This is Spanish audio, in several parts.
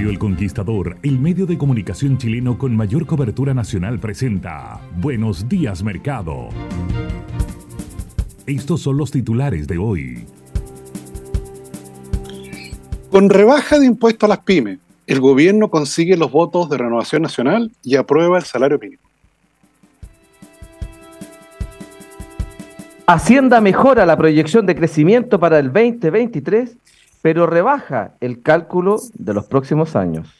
Radio El Conquistador, el medio de comunicación chileno con mayor cobertura nacional, presenta Buenos días Mercado. Estos son los titulares de hoy. Con rebaja de impuestos a las pymes, el gobierno consigue los votos de renovación nacional y aprueba el salario mínimo. Hacienda mejora la proyección de crecimiento para el 2023 pero rebaja el cálculo de los próximos años.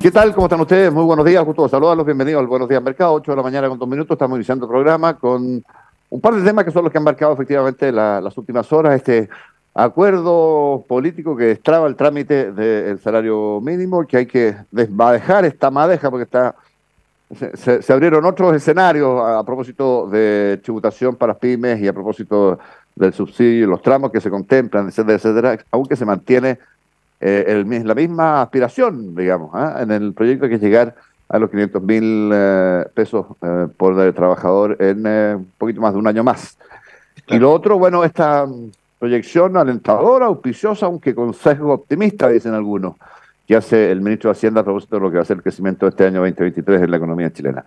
¿Qué tal? ¿Cómo están ustedes? Muy buenos días, gusto saludarlos, bienvenidos al Buenos Días Mercado, 8 de la mañana con dos minutos, estamos iniciando el programa con un par de temas que son los que han marcado efectivamente las últimas horas, este acuerdo político que destraba el trámite del salario mínimo, que hay que desmadejar esta madeja porque está se, abrieron otros escenarios a, propósito de tributación para pymes y a propósito del subsidio, los tramos que se contemplan, etcétera, etcétera, aunque se mantiene eh, el, la misma aspiración, digamos, ¿ah? en el proyecto que es llegar a los 500 mil eh, pesos eh, por trabajador en un poquito más de un año más. Y lo otro, bueno, esta proyección alentadora, auspiciosa, aunque con sesgo optimista, dicen algunos, que hace el ministro de Hacienda a propósito de lo que va a ser el crecimiento de este año 2023 en la economía chilena.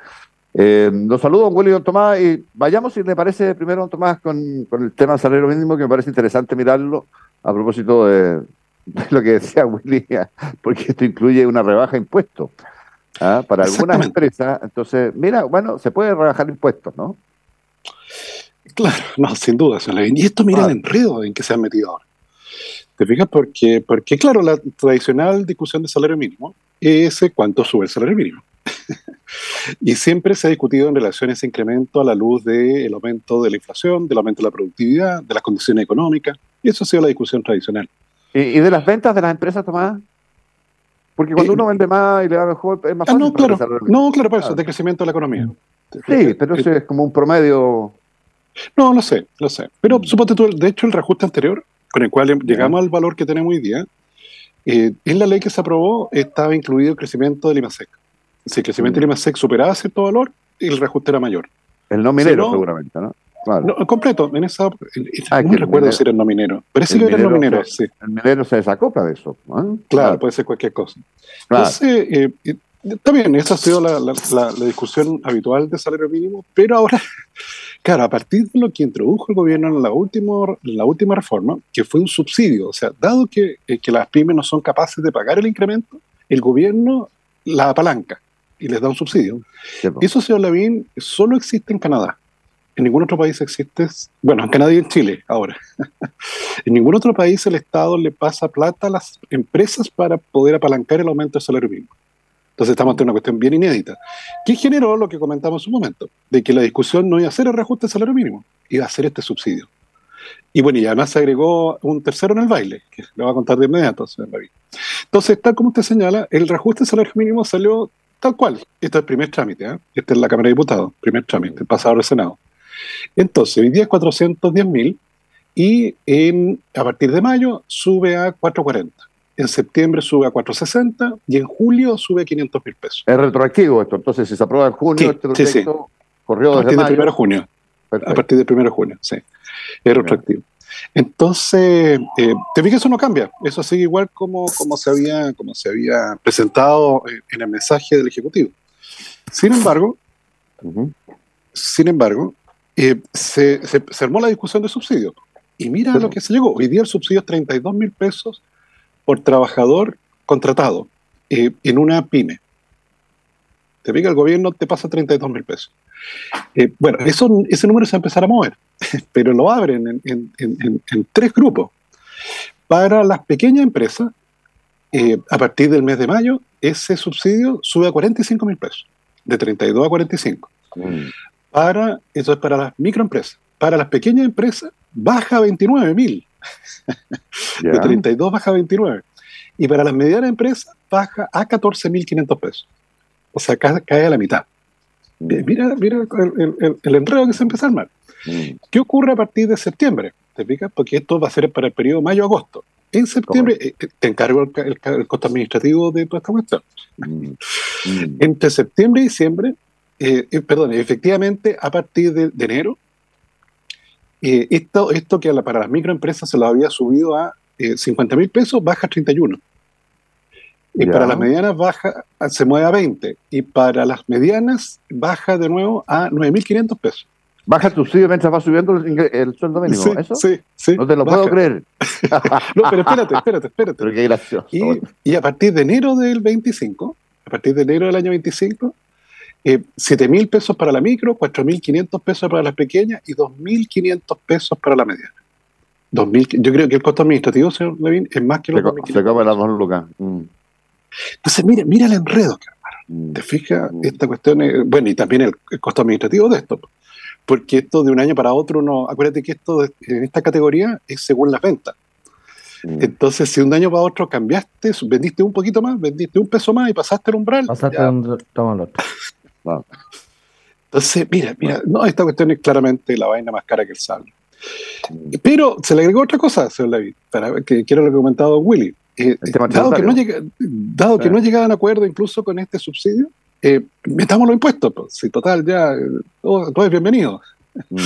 Eh, los saludo, don Willy y don Tomás, y vayamos, si le parece, primero, don Tomás, con, el tema del salario mínimo, que me parece interesante mirarlo a propósito de, lo que decía Willy, porque esto incluye una rebaja de impuestos ¿ah? para algunas empresas. Entonces, mira, bueno, se puede rebajar impuestos, ¿no? Claro, no, sin duda, Y esto mira el enredo en que se han metido ahora. ¿Te fijas? Porque, porque, claro, la tradicional discusión de salario mínimo es cuánto sube el salario mínimo. y siempre se ha discutido en relación a ese incremento a la luz del aumento de la inflación, del aumento de la productividad, de las condiciones económicas. Y eso ha sido la discusión tradicional. ¿Y, de las ventas de las empresas, Tomás? Porque cuando eh, uno vende más y le da mejor, es más ah, fácil. no, claro, no, claro, por eso, de crecimiento de la economía. Sí, pero eso es como un promedio no, lo sé, lo sé. Pero suponte tú, de hecho, el reajuste anterior, con el cual llegamos al valor que tenemos hoy día, eh, en la ley que se aprobó estaba incluido el crecimiento del IMASEC. Si el crecimiento del IMASEC superaba cierto valor, el reajuste era mayor. El no minero, seguramente, ¿no? Claro. No, completo, en esa. ah, no recuerdo si era el no minero. Parece que era el no minero, sí. El minero se desacopla de eso. Claro, puede ser cualquier cosa. Entonces, eh, eh también, esa ha sido la, la, discusión habitual de salario mínimo, pero ahora, claro, a partir de lo que introdujo el gobierno en la, última, la última reforma, que fue un subsidio, o sea, dado que, eh, que las pymes no son capaces de pagar el incremento, el gobierno la apalanca y les da un subsidio. Eso, señor Lavín, solo existe en Canadá. En ningún otro país existe, bueno, en Canadá y en Chile ahora. en ningún otro país el Estado le pasa plata a las empresas para poder apalancar el aumento del salario mínimo. Entonces estamos ante una cuestión bien inédita. ¿Qué generó lo que comentamos en un momento? De que la discusión no iba a ser el reajuste del salario mínimo, iba a ser este subsidio. Y bueno, y además se agregó un tercero en el baile, que le voy a contar de inmediato, señor David. Entonces, tal como usted señala, el reajuste del salario mínimo salió tal cual. Este es el primer trámite, ¿eh? Este es la Cámara de Diputados, primer trámite, pasado al Senado. Entonces, hoy día es 410 mil y a partir de mayo sube a 440. En septiembre sube a 460 y en julio sube a 500 mil pesos. Es retroactivo esto, entonces si se aprueba en junio, este proyecto corrió a partir desde de junio. A partir del 1 de junio, sí. Es retroactivo. Entonces, eh, te vi que eso no cambia, eso sigue igual como, como, se, había, como se había presentado en el mensaje del Ejecutivo. Sin embargo, sin embargo, eh, se, se, armó la discusión de subsidios. Y mira lo que se llegó. Hoy día el subsidio es 32 mil pesos por trabajador contratado eh, en una pyme. Te pica el gobierno, te pasa 32 mil pesos. Eh, bueno, eso, ese número se va a empezar a mover, pero lo abren en, en, tres grupos. Para las pequeñas empresas, a partir del mes de mayo, ese subsidio sube a 45 mil pesos, de 32 a 45. Mm. Para, eso es para las microempresas. Para las pequeñas empresas, baja a 29 mil. De 32 baja a 29. Y para las medianas empresas, baja a 14.500 pesos. O sea, cae, a la mitad. Mm. Mira, mira el, enredo que se empieza a armar. Mm. ¿Qué ocurre a partir de septiembre? ¿Te fijas? Porque esto va a ser para el periodo mayo-agosto. En septiembre eh, eh, te encargo el, costo administrativo de toda esta cuestión. Entre septiembre y diciembre eh, eh, perdón, efectivamente, a partir de, enero, eh, esto, esto que para las microempresas se lo había subido a 50 mil pesos, baja a 31. Y para las medianas baja, se mueve a 20. Y para las medianas baja de nuevo a 9.500 pesos. Baja el subsidio mientras va subiendo el, sueldo mínimo, sí, ¿eso? Sí, sí. No te lo puedo creer. no, pero espérate, espérate, espérate. Pero qué gracioso. Y, y, a partir de enero del 25, a partir de enero del año 25, eh, 7 mil pesos para la micro, 4 mil 500 pesos para las pequeñas y 2 mil 500 pesos para la mediana. 2000, yo creo que el costo administrativo, señor Levin, es más que los Se acaba las dos lucas. Mm. Entonces, mira, mira el enredo, mm. ¿Te fijas? Mm. Esta cuestión, es, bueno, y también el, costo administrativo de esto. Porque esto de un año para otro, no, acuérdate que esto en esta categoría es según las ventas. Entonces, si un año para otro cambiaste, vendiste un poquito más, vendiste un peso más y pasaste el umbral. Pasaste un, toma el otro. Entonces, mira, mira, no, esta cuestión es claramente la vaina más cara que el sable. Pero se le agregó otra cosa, señor David, para que quiero lo que ha comentado Willy. Eh, dado que, no, llega, dado que no llegaban a acuerdo incluso con este subsidio, eh, metamos los impuestos. Pues, si total, ya todo, es bienvenido. Mm.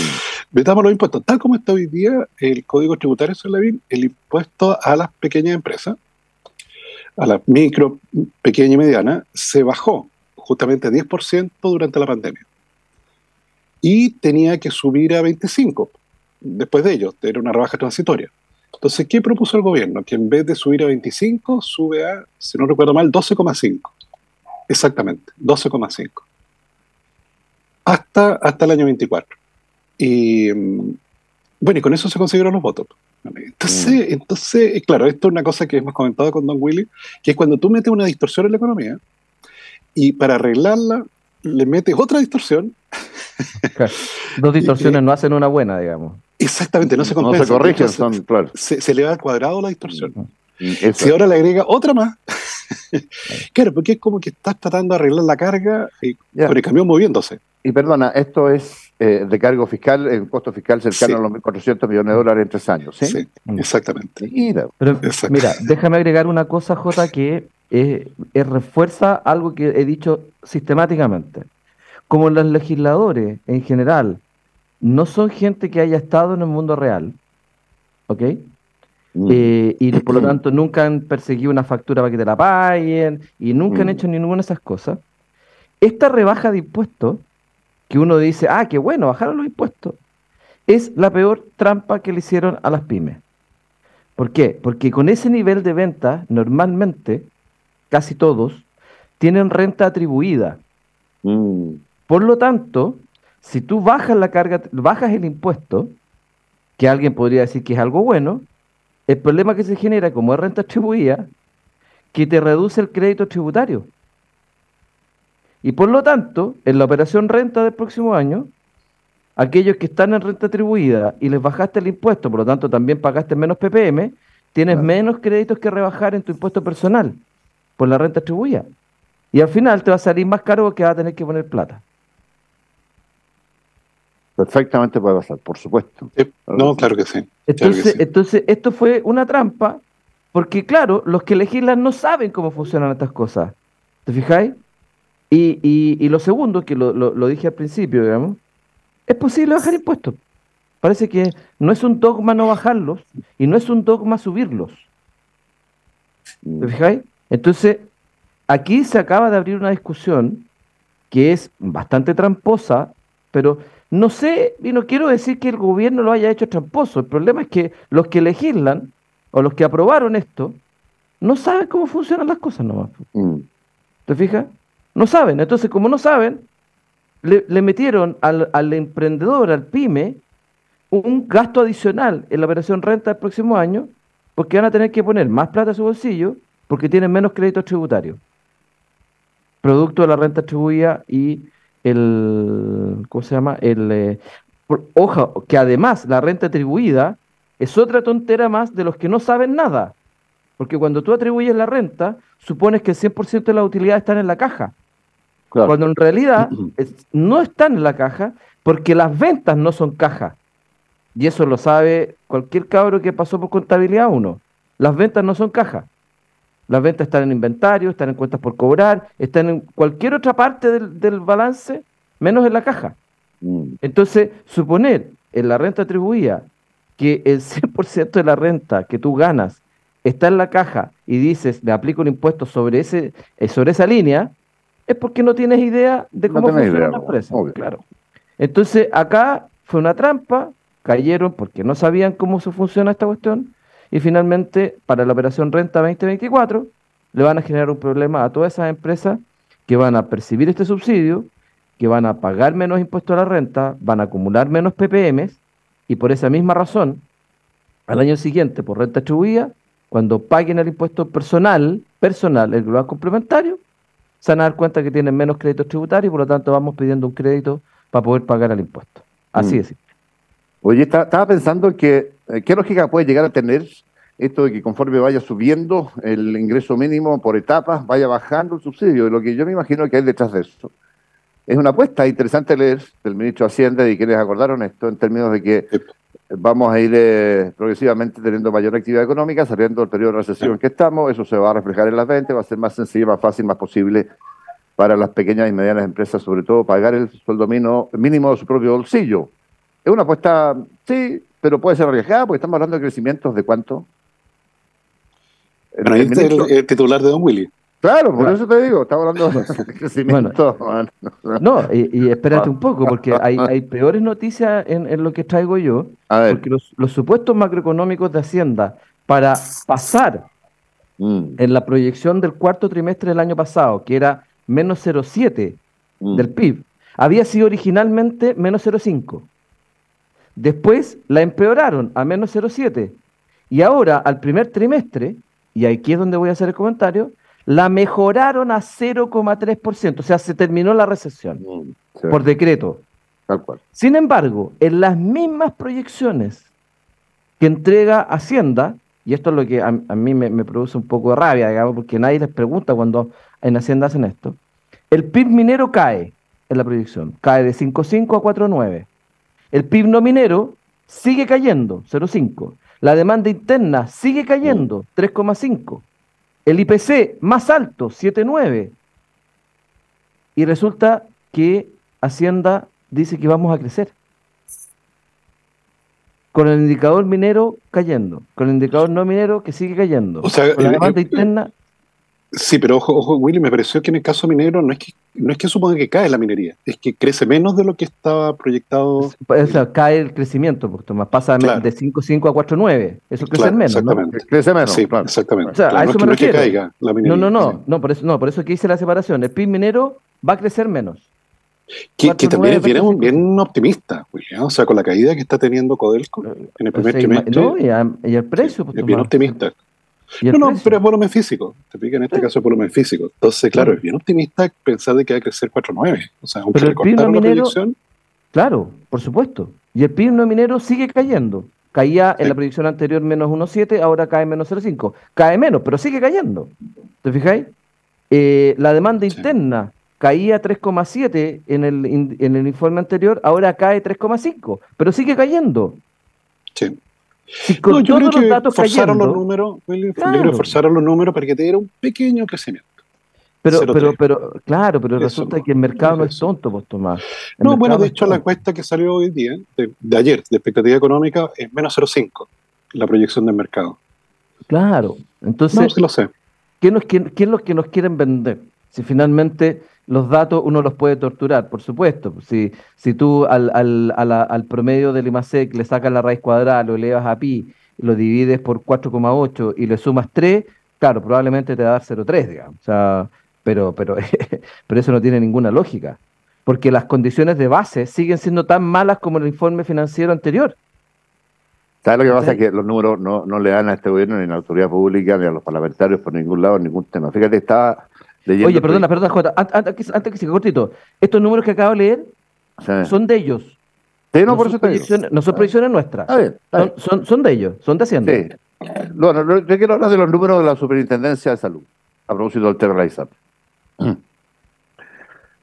Metamos los impuestos. Tal como está hoy día el Código Tributario, señor David, el impuesto a las pequeñas empresas, a las micro, pequeñas y medianas, se bajó justamente 10% durante la pandemia. Y tenía que subir a 25% después de ello, era una rebaja transitoria. Entonces, ¿qué propuso el gobierno? Que en vez de subir a 25, sube a, si no recuerdo mal, 12,5. Exactamente, 12,5. Hasta, hasta el año 24. Y mm, bueno, y con eso se consiguieron los votos. Entonces, mm. entonces, claro, esto es una cosa que hemos comentado con Don Willy, que es cuando tú metes una distorsión en la economía, y para arreglarla le metes otra distorsión. Dos distorsiones no hacen una buena, digamos. Exactamente, no se compensan. No se corrigen, son, claro. Se, le va al cuadrado la distorsión. Si ahora le agrega otra más, claro, porque es como que estás tratando de arreglar la carga y con el camión moviéndose. Y perdona, esto es eh, de cargo fiscal, el costo fiscal cercano a los 1.400 millones de dólares en tres años, ¿sí? Sí, mm. exactamente. Mira, mira, déjame agregar una cosa, Jota, que refuerza algo que he dicho sistemáticamente. Como los legisladores en general no son gente que haya estado en el mundo real, ¿ok? Mm. Eh, y por lo tanto nunca han perseguido una factura para que te la paguen y nunca han mm. hecho ninguna de esas cosas. Esta rebaja de impuestos, que uno dice, ah, qué bueno, bajaron los impuestos, es la peor trampa que le hicieron a las pymes. ¿Por qué? Porque con ese nivel de venta, normalmente casi todos, tienen renta atribuida. Mm. Por lo tanto, si tú bajas la carga, bajas el impuesto, que alguien podría decir que es algo bueno, el problema que se genera como es renta atribuida, que te reduce el crédito tributario. Y por lo tanto, en la operación renta del próximo año, aquellos que están en renta atribuida y les bajaste el impuesto, por lo tanto también pagaste menos PPM, tienes menos créditos que rebajar en tu impuesto personal por la renta atribuida. Y al final te va a salir más caro porque va a tener que poner plata. Perfectamente puede pasar, por supuesto. no, claro que sí. Entonces, entonces, esto fue una trampa Porque claro, los que legislan no saben cómo funcionan estas cosas. ¿Te fijáis? Y, y, lo segundo, que lo, lo, dije al principio, digamos, es posible bajar impuestos. Parece que no es un dogma no bajarlos y no es un dogma subirlos. ¿Te mm. fijáis? Entonces, aquí se acaba de abrir una discusión que es bastante tramposa, pero no sé, y no quiero decir que el gobierno lo haya hecho tramposo. El problema es que los que legislan o los que aprobaron esto no saben cómo funcionan las cosas nomás. Mm. ¿Te fijas? No saben. Entonces, como no saben, le, metieron al, al, emprendedor, al pyme, un gasto adicional en la operación renta del próximo año, porque van a tener que poner más plata a su bolsillo, porque tienen menos créditos tributarios. Producto de la renta atribuida y el. ¿Cómo se llama? El. Eh, ojo, que además la renta atribuida es otra tontera más de los que no saben nada. Porque cuando tú atribuyes la renta, supones que el 100% de las utilidades están en la caja. Cuando en realidad no están en la caja porque las ventas no son caja. Y eso lo sabe cualquier cabro que pasó por contabilidad uno. Las ventas no son caja. Las ventas están en inventario, están en cuentas por cobrar, están en cualquier otra parte del, balance, menos en la caja. Mm. Entonces, suponer en la renta atribuida que el 100% de la renta que tú ganas está en la caja y dices, le aplico un impuesto sobre, ese, eh, sobre esa línea, es porque no tienes idea de cómo funciona la empresa. Claro. Entonces, acá fue una trampa, cayeron porque no sabían cómo se funciona esta cuestión, y finalmente, para la operación Renta 2024, le van a generar un problema a todas esas empresas que van a percibir este subsidio, que van a pagar menos impuestos a la renta, van a acumular menos PPMs, y por esa misma razón, al año siguiente, por renta atribuida, cuando paguen el impuesto personal, personal, el global complementario, se van a dar cuenta que tienen menos créditos tributarios y por lo tanto vamos pidiendo un crédito para poder pagar el impuesto. Así mm. es. Oye, estaba pensando que, eh, ¿qué lógica puede llegar a tener esto de que conforme vaya subiendo el ingreso mínimo por etapas, vaya bajando el subsidio? Lo que yo me imagino que hay detrás de eso es una apuesta interesante leer del ministro de Hacienda y que les acordaron esto en términos de que vamos a ir eh, progresivamente teniendo mayor actividad económica, saliendo del periodo de recesión en que estamos, eso se va a reflejar en las ventas, va a ser más sencillo, más fácil, más posible para las pequeñas y medianas empresas, sobre todo pagar el sueldo mínimo de su propio bolsillo. Es una apuesta, sí, pero puede ser arriesgada porque estamos hablando de crecimientos de cuánto. El, el, titular de Don Willy. Claro, por eso te digo, estamos hablando de crecimiento. no, y, espérate un poco, porque hay, hay peores noticias en, lo que traigo yo, porque los, supuestos macroeconómicos de Hacienda para pasar mm. en la proyección del cuarto trimestre del año pasado, que era menos 0,7 mm. del PIB, había sido originalmente menos 0,5. Después la empeoraron a menos 0,7. Y ahora, al primer trimestre, y aquí es donde voy a hacer el comentario, la mejoraron a 0,3%. O sea, se terminó la recesión mm, por decreto. Sin embargo, en las mismas proyecciones que entrega Hacienda, y esto es lo que a, mí me, me, produce un poco de rabia, digamos, porque nadie les pregunta cuando en Hacienda hacen esto, el PIB minero cae en la proyección, cae de 5,5 a 4,9. El PIB no minero sigue cayendo, 0,5. La demanda interna sigue cayendo, 3,5. El IPC más alto, 7,9. Y resulta que Hacienda dice que vamos a crecer. Con el indicador minero cayendo, con el indicador no minero que sigue cayendo. O sea, la demanda interna Sí, pero ojo, ojo, Willy, me pareció que en el caso minero no es que no es que suponga que cae la minería, es que crece menos de lo que estaba proyectado. O sea, cae el crecimiento, porque más pasa de 5.5 a 4.9. Eso crece menos, exactamente. ¿no? Crece menos. Sí, exactamente. O sea, a eso no, me es que caiga la minería. No, no, no, no, por eso, no, por eso que hice la separación. El PIB minero va a crecer menos. Que, también es bien, bien optimista, William. O sea, con la caída que está teniendo Codelco en el primer trimestre. No, y, el precio. Pues, es bien optimista. No, no, pero es volumen físico. Te pica en este caso es volumen físico. Entonces, claro, es bien optimista pensar de que va a crecer 4.9. O sea, aunque recortaron la proyección. Claro, por supuesto. Y el PIB no minero sigue cayendo. Caía en la proyección anterior menos 1,7, ahora cae menos 0,5. Cae menos, pero sigue cayendo. ¿Te fijáis? Eh, la demanda interna caía 3,7 en el, en el informe anterior, ahora cae 3,5, pero sigue cayendo. Sí. No, yo creo que forzaron los números, forzaron los números para que te diera un pequeño crecimiento. Pero, pero, pero, claro, pero resulta que el mercado no es tonto, pues Tomás. no, bueno, de hecho, la encuesta que salió hoy día, de, ayer, de expectativa económica, es menos 0,5 la proyección del mercado. Claro, entonces. No, sí lo sé. ¿quién, quién, es los que nos quieren vender? Si finalmente los datos uno los puede torturar, por supuesto. Si, si tú al, al, al promedio del IMASEC le sacas la raíz cuadrada, lo elevas a pi, lo divides por 4,8 y le sumas 3, claro, probablemente te va a dar 0,3, digamos. O sea, pero, pero, pero eso no tiene ninguna lógica, porque las condiciones de base siguen siendo tan malas como el informe financiero anterior. ¿Sabes lo que pasa? Es que los números no, no le dan a este gobierno ni a la autoridad pública ni a los parlamentarios por ningún lado, ningún tema. Fíjate, estaba. Oye, perdona, perdona, Jota, antes, antes que siga cortito, estos números que acabo de leer son de ellos. no, por eso no son proyecciones nuestras. Son, son, de ellos, son de Hacienda. Sí. Bueno, yo quiero hablar de los números de la Superintendencia de Salud, a propósito del tema de la ISAP.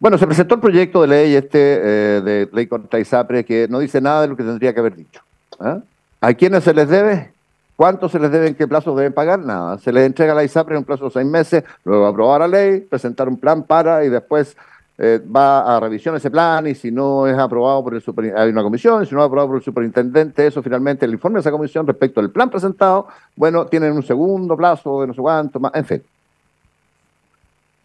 Bueno, se presentó el proyecto de ley este eh, de ley contra ISAPRE que no dice nada de lo que tendría que haber dicho. ¿ah? ¿A quiénes se les debe? ¿Cuánto se les debe? ¿En qué plazo deben pagar? Nada. Se les entrega la ISAPRE en un plazo de seis meses, luego aprobar la ley, presentar un plan para y después eh, va a revisión ese plan y si no es aprobado por el super, hay una comisión, si no es aprobado por el superintendente, eso finalmente el informe de esa comisión respecto al plan presentado, bueno, tienen un segundo plazo de no sé cuánto más, en fin.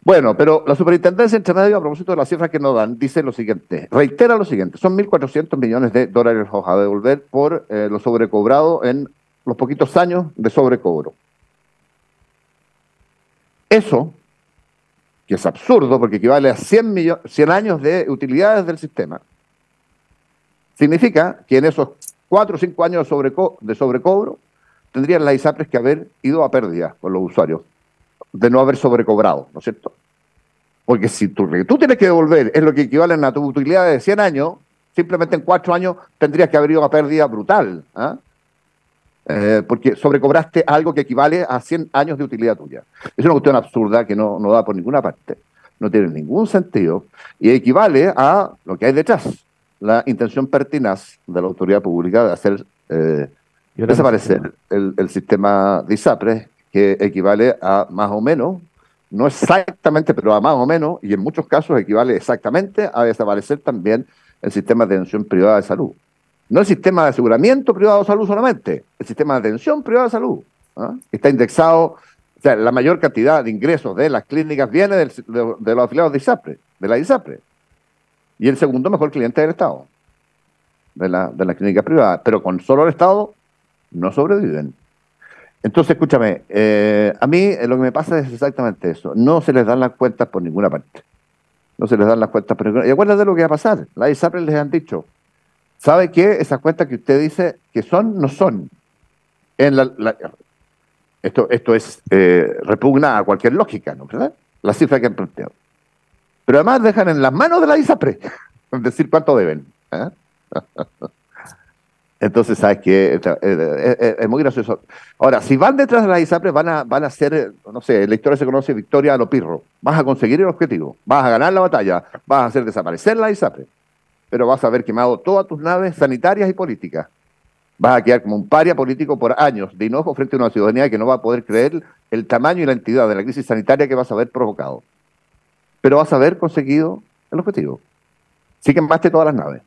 Bueno, pero la superintendencia entre medio, a propósito de las cifras que nos dan, dice lo siguiente, reitera lo siguiente, son 1.400 millones de dólares a devolver por eh, lo sobrecobrado en los poquitos años de sobrecobro. Eso, que es absurdo porque equivale a 100, 100 años de utilidades del sistema, significa que en esos 4 o 5 años de, sobrecobro tendrían las ISAPRES que haber ido a pérdida con los usuarios de no haber sobrecobrado, ¿no es cierto? Porque si tú, tú tienes que devolver es lo que equivale a tu utilidad de 100 años, simplemente en 4 años tendrías que haber ido a pérdida brutal. ¿ah? Porque sobrecobraste algo que equivale a 100 años de utilidad tuya. Es una cuestión absurda que no, no da por ninguna parte, no tiene ningún sentido y equivale a lo que hay detrás, la intención pertinaz de la autoridad pública de hacer eh, desaparecer el, el, sistema de ISAPRES que equivale a más o menos, no exactamente, pero a más o menos, y en muchos casos equivale exactamente a desaparecer también el sistema de atención privada de salud. No el sistema de aseguramiento privado de salud solamente, el sistema de atención privada de salud. ¿ah? Está indexado, o sea, la mayor cantidad de ingresos de las clínicas viene de, los afiliados de ISAPRE, de la ISAPRE. Y el segundo mejor cliente del Estado, de la, de la clínica privada. Pero con solo el Estado no sobreviven. Entonces, escúchame, eh, a mí eh, lo que me pasa es exactamente eso. No se les dan las cuentas por ninguna parte. No se les dan las cuentas por ninguna Y acuérdate de lo que va a pasar. La ISAPRE les han dicho, ¿sabe qué? Esas cuentas que usted dice que son, no son. En la, esto, esto es eh, repugna a cualquier lógica, ¿no? ¿verdad? La cifra que han planteado. Pero además dejan en las manos de la ISAPRE decir cuánto deben. ¿eh? Entonces, ¿sabes qué? Es, muy gracioso. Ahora, si van detrás de la ISAPRE, van a, van a ser, no sé, la historia se conoce victoria a lo pirro. Vas a conseguir el objetivo, vas a ganar la batalla, vas a hacer desaparecer la ISAPRE, pero vas a haber quemado todas tus naves sanitarias y políticas. Vas a quedar como un paria político por años de enojo frente a una ciudadanía que no va a poder creer el tamaño y la entidad de la crisis sanitaria que vas a haber provocado. Pero vas a haber conseguido el objetivo. Sí quemaste todas las naves.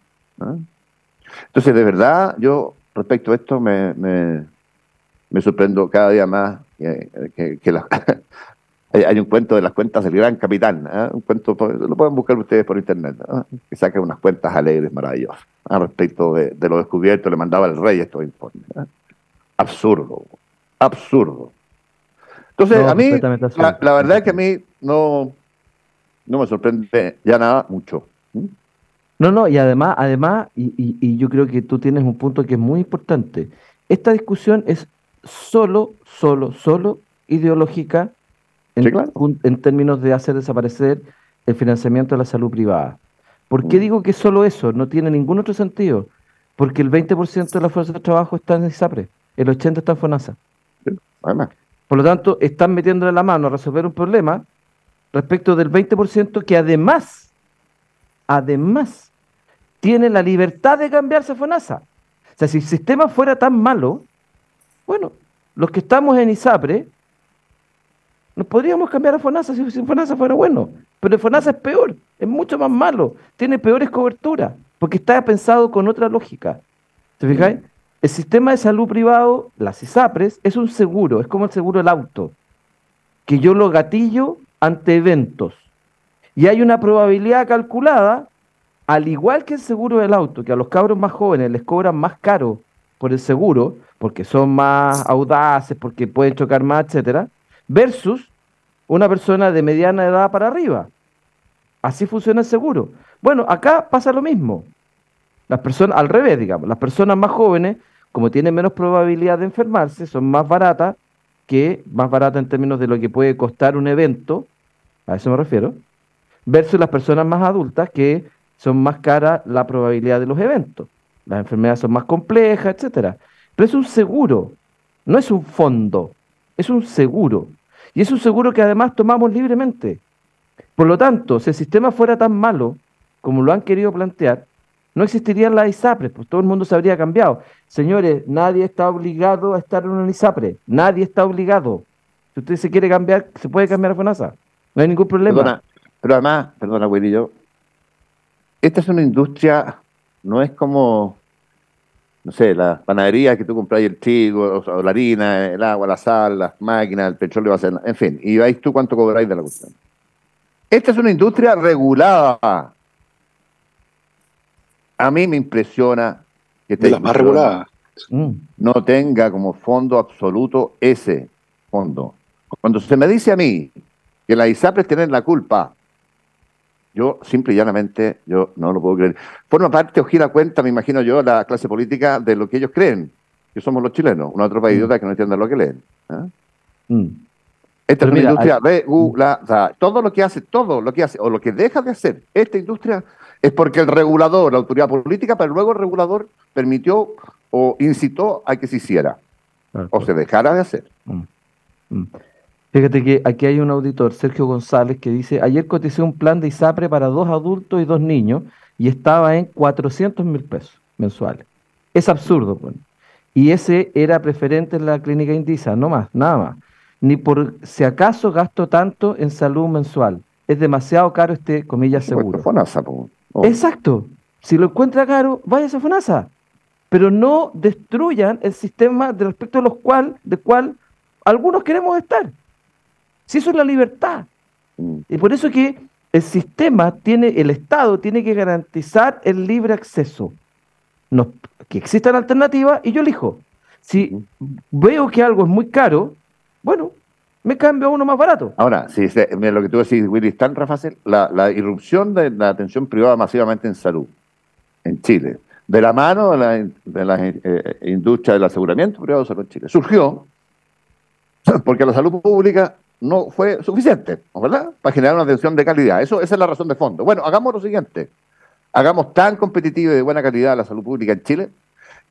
Entonces, de verdad, yo respecto a esto me, me, sorprendo cada día más que, hay un cuento de las cuentas del gran capitán, ¿eh? un cuento, lo pueden buscar ustedes por internet, que saca unas cuentas alegres, maravillosas, ¿eh? respecto de, lo descubierto, le mandaba el rey estos informes. ¿eh? Absurdo, absurdo. Entonces, a mí, la, verdad es que a mí no, no me sorprende ya nada mucho. No, no, y además, además, y, y, yo creo que tú tienes un punto que es muy importante. Esta discusión es solo, solo, solo ideológica en, en términos de hacer desaparecer el financiamiento de la salud privada. ¿Por qué mm. digo que solo eso? No tiene ningún otro sentido. Porque el 20% de la fuerza de trabajo está en ISAPRE, el 80% está en FONASA. Por lo tanto, están metiéndole la mano a resolver un problema respecto del 20% que además, además, tiene la libertad de cambiarse a FONASA. O sea, si el sistema fuera tan malo, Bueno, los que estamos en ISAPRE, nos podríamos cambiar a FONASA si, FONASA fuera bueno. Pero FONASA es peor, es mucho más malo, tiene peores coberturas, porque está pensado con otra lógica. ¿Te fijáis? El sistema de salud privado, las ISAPRES, es un seguro, es como el seguro del auto, que yo lo gatillo ante eventos. Y hay una probabilidad calculada, al igual que el seguro del auto, que a los cabros más jóvenes les cobran más caro por el seguro, porque son más audaces, porque pueden chocar más, etcétera, versus una persona de mediana edad para arriba. Así funciona el seguro. Bueno, acá pasa lo mismo. Las personas, al revés, digamos, las personas más jóvenes, como tienen menos probabilidad de enfermarse, son más baratas que, más baratas en términos de lo que puede costar un evento, a eso me refiero, versus las personas más adultas que son más caras la probabilidad de los eventos. Las enfermedades son más complejas, etcétera. Pero es un seguro, no es un fondo, es un seguro. Y es un seguro que además tomamos libremente. Por lo tanto, si el sistema fuera tan malo como lo han querido plantear, no existirían las ISAPRES, pues todo el mundo se habría cambiado. Señores, nadie está obligado a estar en una ISAPRE, nadie está obligado. Si usted se quiere cambiar, se puede cambiar a FONASA, no hay ningún problema. Perdona, pero además, perdona, Willy, esta es una industria, no es como no sé, la panadería que tú compras el trigo, o la harina, el agua, la sal, las máquinas, el petróleo, en fin, y veis tú cuánto cobráis de la cuestión. Esta es una industria regulada. A mí me impresiona que de las más reguladas mm. no tenga como fondo absoluto ese fondo. Cuando se me dice a mí que las ISAPRES tienen la culpa yo, simple y llanamente, yo no lo puedo creer. Forma parte o gira cuenta, me imagino yo, la clase política de lo que ellos creen, que somos los chilenos, una otro país mm. que no entienden lo que leen. ¿eh? Mm. Esta es una industria regulada. Todo lo que hace, todo lo que hace, o lo que deja de hacer esta industria es porque el regulador, la autoridad política, pero luego el regulador permitió o incitó a que se hiciera, o se dejara de hacer. Mm. Fíjate que aquí hay un auditor, Sergio González, que dice, ayer coticé un plan de ISAPRE para dos adultos y dos niños y estaba en 400 mil pesos mensuales. Es absurdo. Pues. Y ese era preferente en la clínica Indisa, no más, nada más. Ni por si acaso gasto tanto en salud mensual. Es demasiado caro este, comillas, seguro. Fonasa, oh. Exacto. Si lo encuentra caro, váyase a FONASA. Pero no destruyan el sistema de respecto a los cual, de cual algunos queremos estar. Si eso es la libertad. Y por eso que el sistema tiene, el Estado tiene que garantizar el libre acceso. No, que existan alternativas y yo elijo. Si veo que algo es muy caro, bueno, me cambio a uno más barato. Ahora, si lo que tú decís, Willy, es tan fácil, la, la, irrupción de la atención privada masivamente en salud en Chile, de la mano de la, de la eh, industria del aseguramiento privado de salud en Chile, surgió porque la salud pública no fue suficiente, ¿verdad? Para generar una atención de calidad. Eso, esa es la razón de fondo. Bueno, hagamos lo siguiente. Hagamos tan competitiva y de buena calidad la salud pública en Chile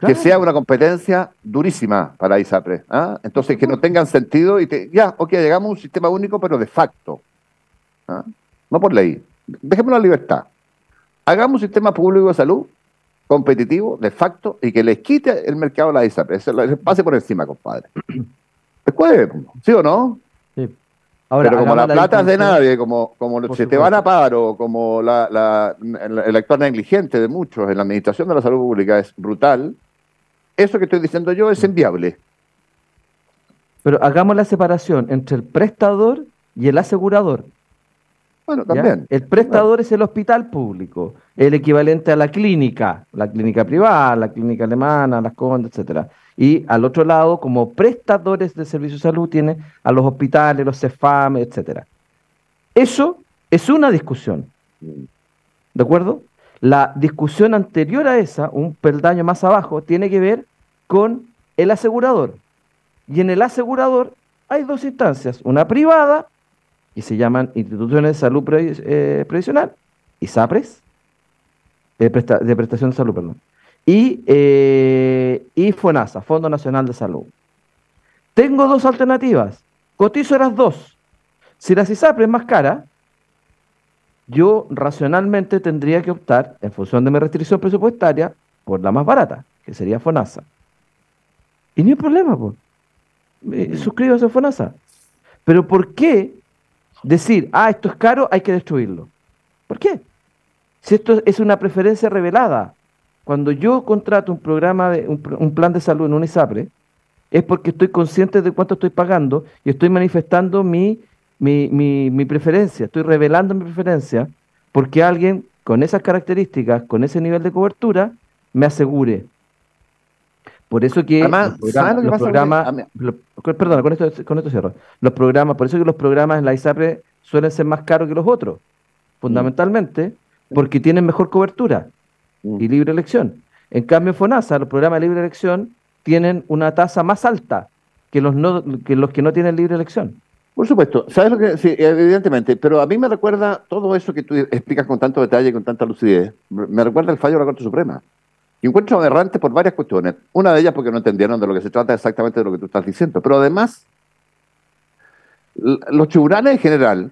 que sea una competencia durísima para ISAPRE. ¿ah? Entonces, que no tengan sentido y que, ya, ok, llegamos a un sistema único, pero de facto. ¿ah? No por ley. Dejemos la libertad. Hagamos un sistema público de salud competitivo, de facto, y que les quite el mercado a la ISAPRE. Se pase por encima, compadre. Después, ¿sí o no? Pero como la, plata es de nadie, como, como se te van a paro, como la, el actuar negligente de muchos en la administración de la salud pública es brutal, eso que estoy diciendo yo es enviable. Pero hagamos la separación entre el prestador y el asegurador. Bueno, también. El prestador es el hospital público, el equivalente a la clínica, la clínica privada, la clínica alemana, las condes, etcétera. Y al otro lado, como prestadores de servicios de salud, tiene a los hospitales, los CEFAM, etcétera. Eso es una discusión. ¿De acuerdo? La discusión anterior a esa, un peldaño más abajo, tiene que ver con el asegurador. Y en el asegurador hay dos instancias, una privada, y se llaman instituciones de salud eh, previsional, ISAPRES, de, de prestación de salud, perdón, y, eh, y FONASA, Fondo Nacional de Salud. Tengo dos alternativas. Cotizo las dos. Si la CISAPRE es más cara, yo racionalmente tendría que optar, en función de mi restricción presupuestaria, por la más barata, que sería FONASA. Y no hay problema, pues. suscríbase a FONASA. Pero ¿por qué decir, ah, esto es caro, hay que destruirlo? ¿Por qué? Si esto es una preferencia revelada, cuando yo contrato un programa, de, un, plan de salud en un ISAPRE, es porque estoy consciente de cuánto estoy pagando y estoy manifestando mi, mi, mi, preferencia, estoy revelando mi preferencia porque alguien con esas características, con ese nivel de cobertura, me asegure. Por eso que Además, los programas, perdón, con esto, con esto cierro. Los programas, por eso que los programas en la ISAPRE suelen ser más caros que los otros, fundamentalmente porque tienen mejor cobertura y libre elección. En cambio, FONASA, los programas de libre elección tienen una tasa más alta que los, no, que no tienen libre elección. Por supuesto, ¿sabes lo que? Sí, evidentemente, pero a mí me recuerda todo eso que tú explicas con tanto detalle y con tanta lucidez, me recuerda el fallo de la Corte Suprema. Y encuentro aberrante por varias cuestiones. Una de ellas porque no entendieron de lo que se trata exactamente de lo que tú estás diciendo, pero además, los tribunales en general.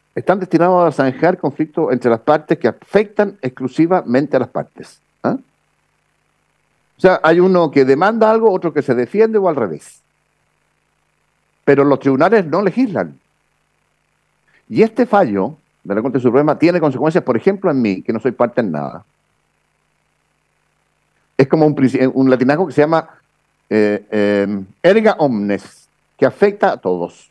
Están destinados a zanjar conflictos entre las partes que afectan exclusivamente a las partes. ¿Ah? O sea, hay uno que demanda algo, otro que se defiende o al revés. Pero los tribunales no legislan. Y este fallo de la Corte Suprema tiene consecuencias, por ejemplo, en mí, que no soy parte en nada. Es como un, un latinajo que se llama eh, eh, erga omnes, que afecta a todos.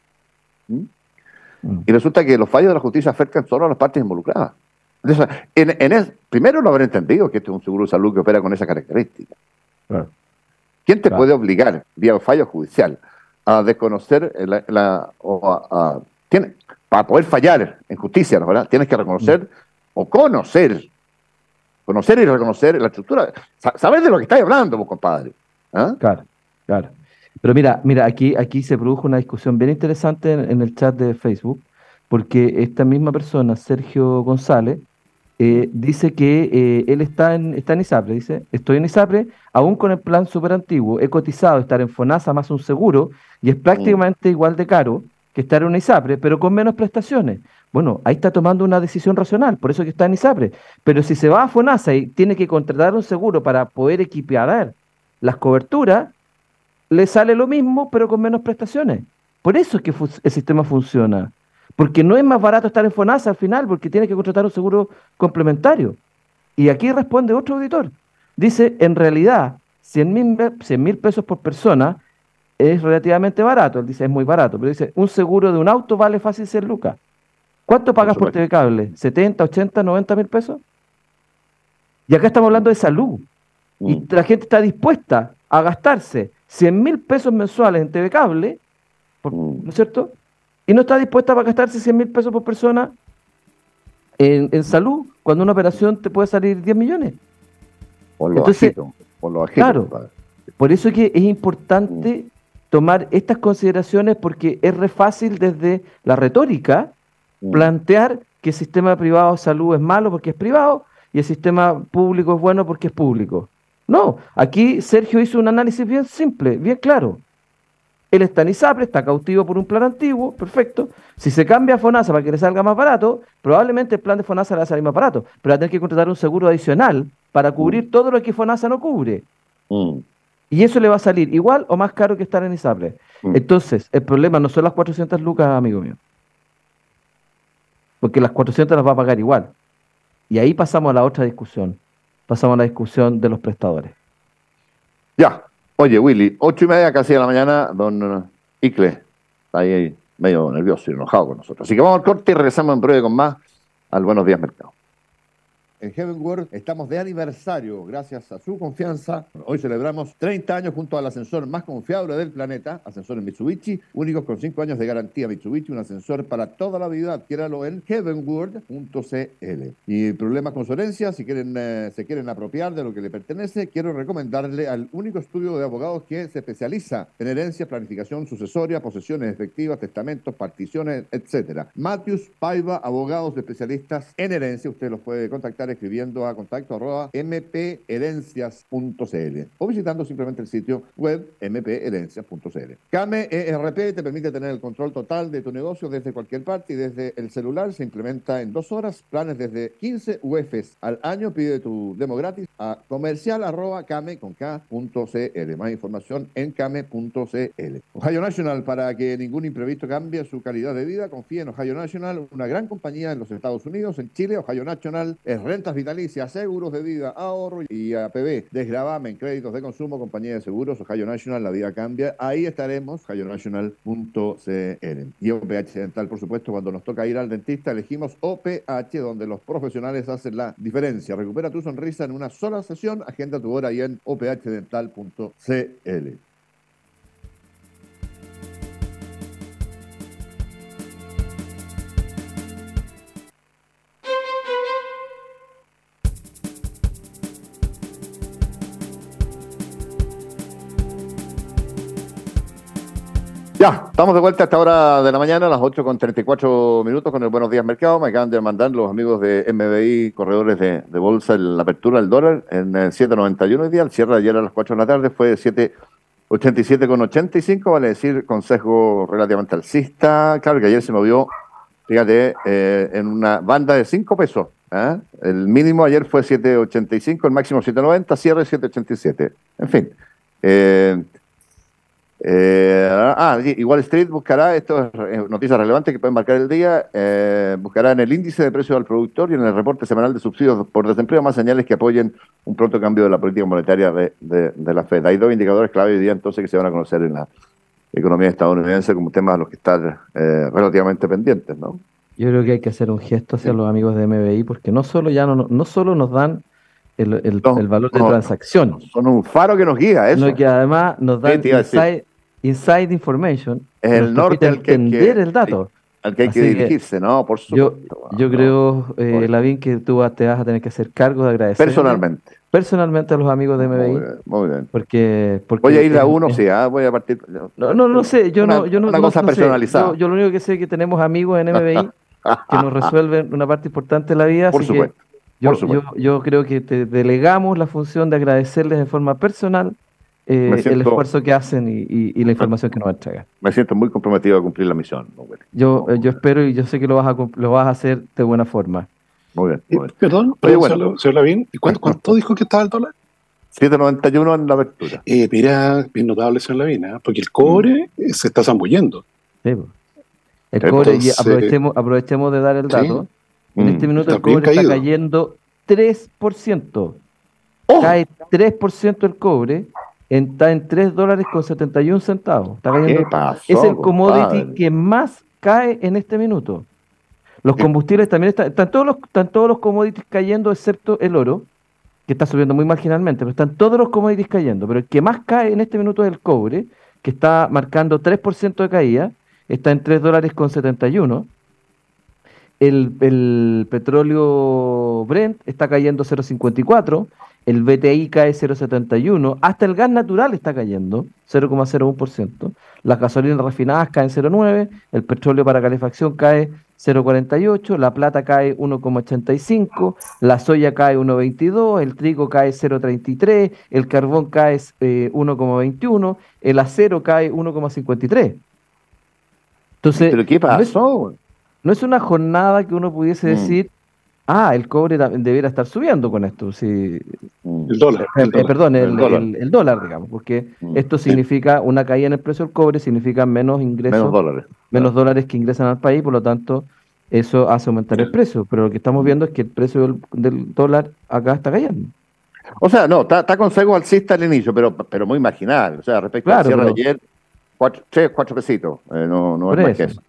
¿Mm? Mm. Y resulta que los fallos de la justicia afectan solo a las partes involucradas. en, primero lo habré entendido que este es un seguro de salud que opera con esa característica. ¿Quién te puede obligar, vía fallo judicial, a desconocer la, o a, tiene, para poder fallar en justicia, ¿verdad? Tienes que reconocer o conocer, conocer y reconocer la estructura. Sabes de lo que estás hablando, vos, compadre. ¿Ah? Claro, claro. Pero mira, mira, aquí, aquí se produjo una discusión bien interesante en el chat de Facebook, porque esta misma persona, Sergio González, eh, dice que eh, él está en, está en ISAPRE, dice, estoy en ISAPRE, aún con el plan súper antiguo, he cotizado estar en FONASA más un seguro y es prácticamente igual de caro que estar en una ISAPRE, pero con menos prestaciones. Bueno, ahí está tomando una decisión racional, por eso que está en ISAPRE. Pero si se va a FONASA y tiene que contratar un seguro para poder equiparar las coberturas, le sale lo mismo, pero con menos prestaciones. Por eso es que el sistema funciona. Porque no es más barato estar en FONASA al final, porque tiene que contratar un seguro complementario. Y aquí responde otro auditor. Dice, en realidad, 100 mil pesos por persona es relativamente barato. Él dice, es muy barato, pero dice, un seguro de un auto vale fácil ser lucas. ¿Cuánto pagas por TV Cable? ¿70, 80, 90 mil pesos? Y acá estamos hablando de salud. Y mm. la gente está dispuesta a gastarse 100 mil pesos mensuales en TV Cable, mm. ¿no es cierto? y no está dispuesta a gastarse 100 mil pesos por persona en, salud, cuando una operación te puede salir 10 millones. Por lo Entonces, por lo Claro, por eso es que es importante mm. tomar estas consideraciones porque es re fácil desde la retórica mm. plantear que el sistema privado de salud es malo porque es privado y el sistema público es bueno porque es público. No, aquí Sergio hizo un análisis bien simple, bien claro. Él está en ISAPRE, está cautivo por un plan antiguo, perfecto. Si se cambia a FONASA para que le salga más barato, probablemente el plan de FONASA le va a salir más barato, pero va a tener que contratar un seguro adicional para cubrir mm. todo lo que FONASA no cubre. Mm. Y eso le va a salir igual o más caro que estar en ISAPRE. Mm. Entonces, el problema no son las 400 lucas, amigo mío. Porque las 400 las va a pagar igual. Y ahí pasamos a la otra discusión. Pasamos a la discusión de los prestadores. Ya, Oye, Willy, ocho y media casi de la mañana, don Icle está ahí medio nervioso y enojado con nosotros. Así que vamos al corte y regresamos en breve con más al Buenos Días Mercado. En Heaven World estamos de aniversario gracias a su confianza. Hoy celebramos 30 años junto al ascensor más confiable del planeta, ascensores Mitsubishi, únicos con 5 años de garantía Mitsubishi, un ascensor para toda la vida. Adquiéralo en heavenworld.cl. Y problemas con su herencia, si quieren, eh, se quieren apropiar de lo que le pertenece, quiero recomendarle al único estudio de abogados que se especializa en herencia, planificación sucesoria, posesiones efectivas, testamentos, particiones, etcétera. Matthews Paiva, abogados especialistas en herencia. Usted los puede contactar escribiendo a contacto arroba mpherencias.cl o visitando simplemente el sitio web mpherencias.cl. Came ERP te permite tener el control total de tu negocio desde cualquier parte y desde el celular. Se implementa en dos horas. Planes desde 15 UFs al año. Pide tu demo gratis a comercial arroba came con K.cl. Más información en came.cl. Ohio National, para que ningún imprevisto cambie su calidad de vida, confía en Ohio National, una gran compañía en los Estados Unidos, en Chile. Ohio National es rentas vitalicias, seguros de vida, ahorro y APB, desgravamen, créditos de consumo, compañía de seguros, Ohio National, la vida cambia. Ahí estaremos, ohionational.cl. Y OPH Dental, por supuesto, cuando nos toca ir al dentista, elegimos OPH, donde los profesionales hacen la diferencia. Recupera tu sonrisa en una sola sesión, agenda tu hora ahí en ophdental.cl. Ya, estamos de vuelta a esta hora de la mañana, a las 8 con 34 minutos, con el Buenos Días Mercado. Me acaban de mandar los amigos de MBI, corredores de, bolsa, la apertura del dólar en el 7.91 hoy día. El cierre ayer a las 4 de la tarde fue 7.87 con 85, vale decir, consejo relativamente alcista. Claro que ayer se movió, fíjate, eh, en una banda de 5 pesos. ¿eh? El mínimo ayer fue 7.85, el máximo 7.90, cierre 7.87. En fin. Eh, eh, ah, igual Street buscará, esto es noticia relevante que pueden marcar el día, eh, buscará en el índice de precios al productor y en el reporte semanal de subsidios por desempleo más señales que apoyen un pronto cambio de la política monetaria de, de, la Fed. Hay dos indicadores clave hoy día entonces que se van a conocer en la economía estadounidense como temas a los que están eh, relativamente pendientes, ¿no? Yo creo que hay que hacer un gesto hacia los amigos de MBI porque no solo ya no, no solo nos dan el, el, valor de transacción. Son un faro que nos guía, eso. Sino que además nos dan inside information el norte al que entender el dato. al que hay que dirigirse, ¿no? Por supuesto. Yo, creo, eh, Lavín, que tú te vas a tener que hacer cargo de agradecer. Personalmente. Personalmente a los amigos de MBI. Muy bien. Porque, porque, voy a ir a uno, sí, ah, voy a partir. No, no, no sé, yo no. Yo no, una cosa personalizada. Yo, lo único que sé es que tenemos amigos en MBI que nos resuelven una parte importante de la vida. Por supuesto. yo, yo, yo creo que te delegamos la función de agradecerles de forma personal eh, el esfuerzo que hacen y, la información que nos entregan. Me siento muy comprometido a cumplir la misión. Yo, eh, yo espero y yo sé que lo vas a, lo vas a hacer de buena forma. Muy bien. Muy bien. Perdón, bueno. señor Lavín, ¿cuánto, ¿cuánto dijo que estaba el dólar? 7.91 en la apertura. Eh, mira, bien notable, señor Lavín, ¿eh? porque el cobre mm. se está zambullendo. Sí, el cobre, y aprovechemos, aprovechemos de dar el dato. En este mm. minuto el cobre está cayendo 3%. Cae 3% el cobre está en 3 dólares con 71 centavos. Está cayendo, es el commodity que más cae en este minuto. Los combustibles también están, están todos los, están todos los commodities cayendo excepto el oro, que está subiendo muy marginalmente, pero están todos los commodities cayendo. Pero el que más cae en este minuto es el cobre, que está marcando 3% de caída, está en 3 dólares con 71. El, el petróleo Brent está cayendo 0,54 el BTI cae 0,71, hasta el gas natural está cayendo 0,01%, las gasolinas refinadas caen 0,9, el petróleo para calefacción cae 0,48, la plata cae 1,85, la soya cae 1,22, el trigo cae 0,33, el carbón cae 1,21, eh, el acero cae 1,53. Entonces, ¿Pero qué pasó? No es, una jornada que uno pudiese mm. decir, Ah, el cobre debiera estar subiendo con esto. Sí. El dólar. Eh, eh, perdón, el, dólar. digamos, porque mm. esto significa una caída en el precio del cobre, significa menos ingresos. Menos dólares. Menos dólares que ingresan al país, por lo tanto, eso hace aumentar el precio. Pero lo que estamos viendo es que el precio del, dólar acá está cayendo. O sea, no, está, con sesgo alcista al inicio, pero, pero muy marginal. O sea, respecto al cierre de ayer, cuatro, tres, cuatro pesitos. Eh, no, no es más que eso.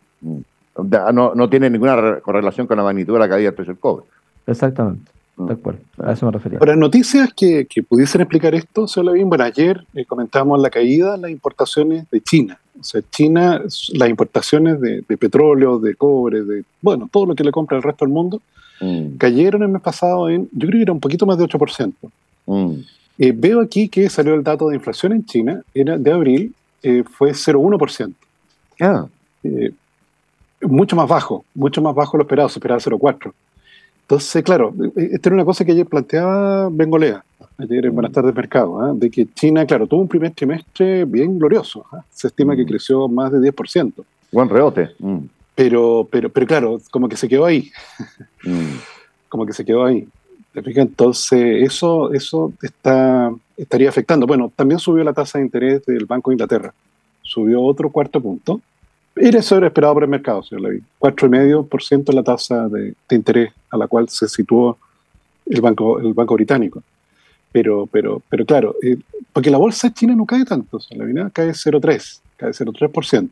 Mm. No, no tiene ninguna correlación con la magnitud de la caída del precio del cobre. Exactamente. mm. tal cual. A eso me refería. Ahora, noticias que, que pudiesen explicar esto, solo bien, bueno, ayer eh, comentábamos la caída de las importaciones de China. O sea, China, las importaciones de, petróleo, de cobre, de, bueno, todo lo que le compra el resto del mundo, mm. cayeron el mes pasado en, yo creo que era un poquito más de 8%. Mm. Eh, veo aquí que salió el dato de inflación en China, era de abril, eh, fue 0,1%. Ah. Eh, mucho más bajo, mucho más bajo lo esperado, se esperaba 0,4%. Entonces, claro, esta era una cosa que ayer planteaba Bengolea, ayer en Buenas tardes Mercado, ¿ah? de que China, claro, tuvo un primer trimestre bien glorioso. ¿ah? Se estima que mm. creció más de 10%. Buen rebote. Mm. Pero, pero, pero claro, como que se quedó ahí. Mm. como que se quedó ahí. Entonces, eso, eso está, estaría afectando. Bueno, también subió la tasa de interés del Banco de Inglaterra. Subió otro cuarto punto. Era eso era esperado por el mercado, señor Levy. 4,5% la tasa de, interés a la cual se situó el Banco, el banco Británico. Pero, pero, pero claro, eh, porque la bolsa china no cae tanto, señor Levy, cae 0,3%, cae 0,3%.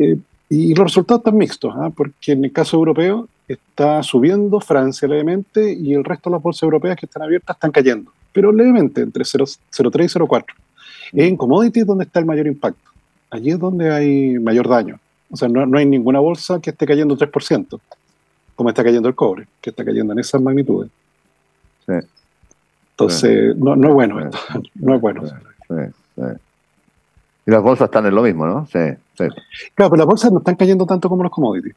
Eh, y los resultados están mixtos, ¿ah? porque en el caso europeo está subiendo Francia levemente y el resto de las bolsas europeas que están abiertas están cayendo, pero levemente, entre 0,3 y 0,4. Es en commodities donde está el mayor impacto allí es donde hay mayor daño. O sea, no, hay ninguna bolsa que esté cayendo 3%, como está cayendo el cobre, que está cayendo en esas magnitudes. Sí. Entonces, No, no, es bueno esto, no es bueno. Y las bolsas están en lo mismo, ¿no? Sí, sí. Claro, pero las bolsas no están cayendo tanto como los commodities.